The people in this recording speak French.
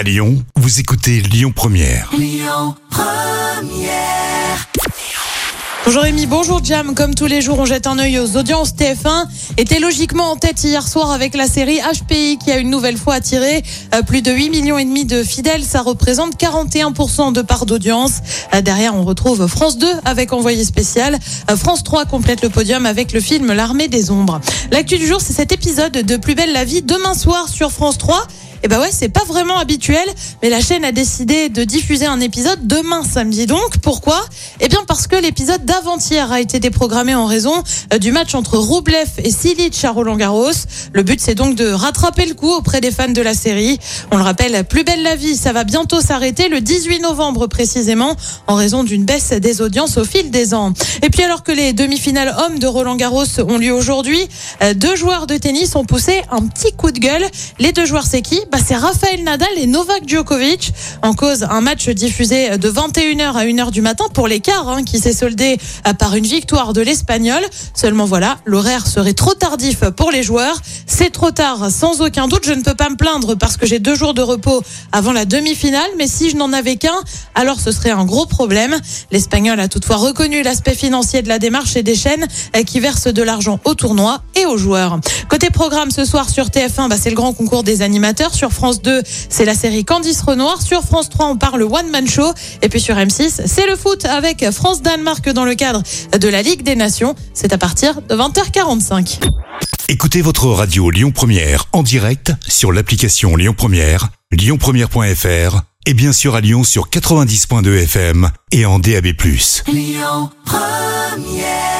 À Lyon, vous écoutez Lyon Première. Bonjour Rémi, bonjour Jam. Comme tous les jours, on jette un œil aux audiences. TF1 était logiquement en tête hier soir avec la série HPI qui a une nouvelle fois attiré euh, plus de 8 millions et demi de fidèles. Ça représente 41% de part d'audience. Euh, Derrière, on retrouve France 2 avec envoyé spécial. Euh, France 3 complète le podium avec le film L'armée des ombres. L'actu du jour, c'est cet épisode de Plus belle la vie demain soir sur France 3. Et bah ouais, c'est pas vraiment habituel, mais la chaîne a décidé de diffuser un épisode demain samedi donc. Pourquoi? Eh bien parce que l'épisode d'avant-hier a été déprogrammé en raison euh, du match entre Roublev et Silic à Roland Garros. Le but c'est donc de rattraper le coup auprès des fans de la série. On le rappelle, Plus belle la vie, ça va bientôt s'arrêter le 18 novembre précisément en raison d'une baisse des audiences au fil des ans. Et puis alors que les demi-finales hommes de Roland Garros ont lieu aujourd'hui, euh, deux joueurs de tennis ont poussé un petit coup de gueule. Les deux joueurs c'est qui? Bah, c'est Rafael Nadal et Novak Djokovic. En cause, un match diffusé de 21h à 1h du matin pour l'écart, hein, qui s'est soldé euh, par une victoire de l'Espagnol. Seulement voilà, l'horaire serait trop tardif pour les joueurs. C'est trop tard, sans aucun doute. Je ne peux pas me plaindre parce que j'ai deux jours de repos avant la demi-finale. Mais si je n'en avais qu'un, alors ce serait un gros problème. L'Espagnol a toutefois reconnu l'aspect financier de la démarche et des chaînes euh, qui versent de l'argent au tournoi et aux joueurs. Côté programme ce soir sur TF1, bah, c'est le grand concours des animateurs. Sur France 2, c'est la série Candice Renoir. Sur France 3, on parle One Man Show. Et puis sur M6, c'est le foot avec France-Danemark dans le cadre de la Ligue des Nations. C'est à partir de 20h45. Écoutez votre radio Lyon Première en direct sur l'application Lyon Première, lyonpremière.fr et bien sûr à Lyon sur 90.2 FM et en DAB+. Lyon Première